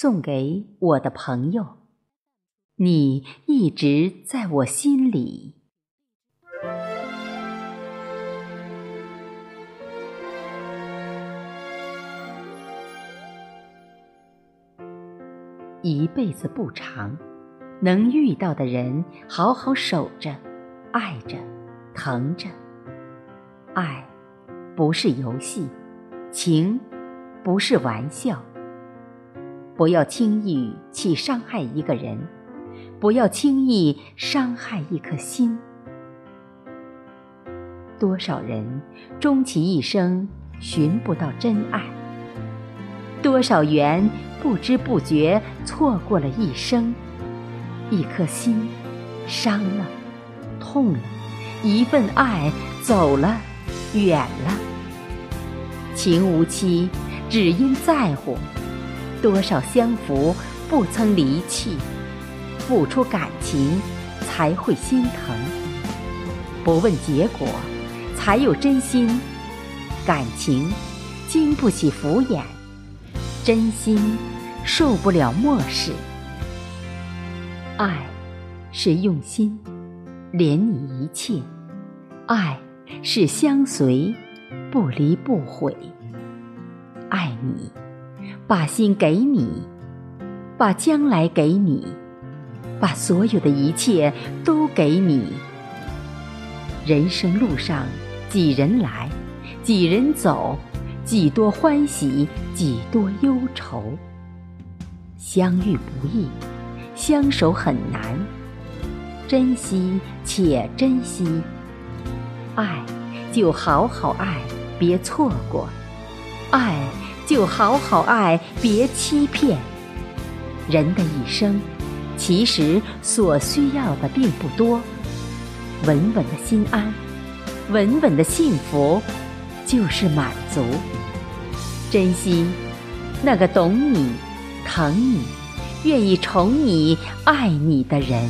送给我的朋友，你一直在我心里。一辈子不长，能遇到的人，好好守着，爱着，疼着。爱，不是游戏，情，不是玩笑。不要轻易去伤害一个人，不要轻易伤害一颗心。多少人终其一生寻不到真爱，多少缘不知不觉错过了一生，一颗心伤了，痛了，一份爱走了，远了。情无期，只因在乎。多少相扶不曾离弃，付出感情才会心疼。不问结果，才有真心。感情经不起敷衍，真心受不了漠视。爱是用心，怜你一切；爱是相随，不离不悔。爱你。把心给你，把将来给你，把所有的一切都给你。人生路上，几人来，几人走，几多欢喜，几多忧愁。相遇不易，相守很难，珍惜且珍惜。爱，就好好爱，别错过。爱。就好好爱，别欺骗。人的一生，其实所需要的并不多，稳稳的心安，稳稳的幸福，就是满足。珍惜那个懂你、疼你、愿意宠你、爱你的人。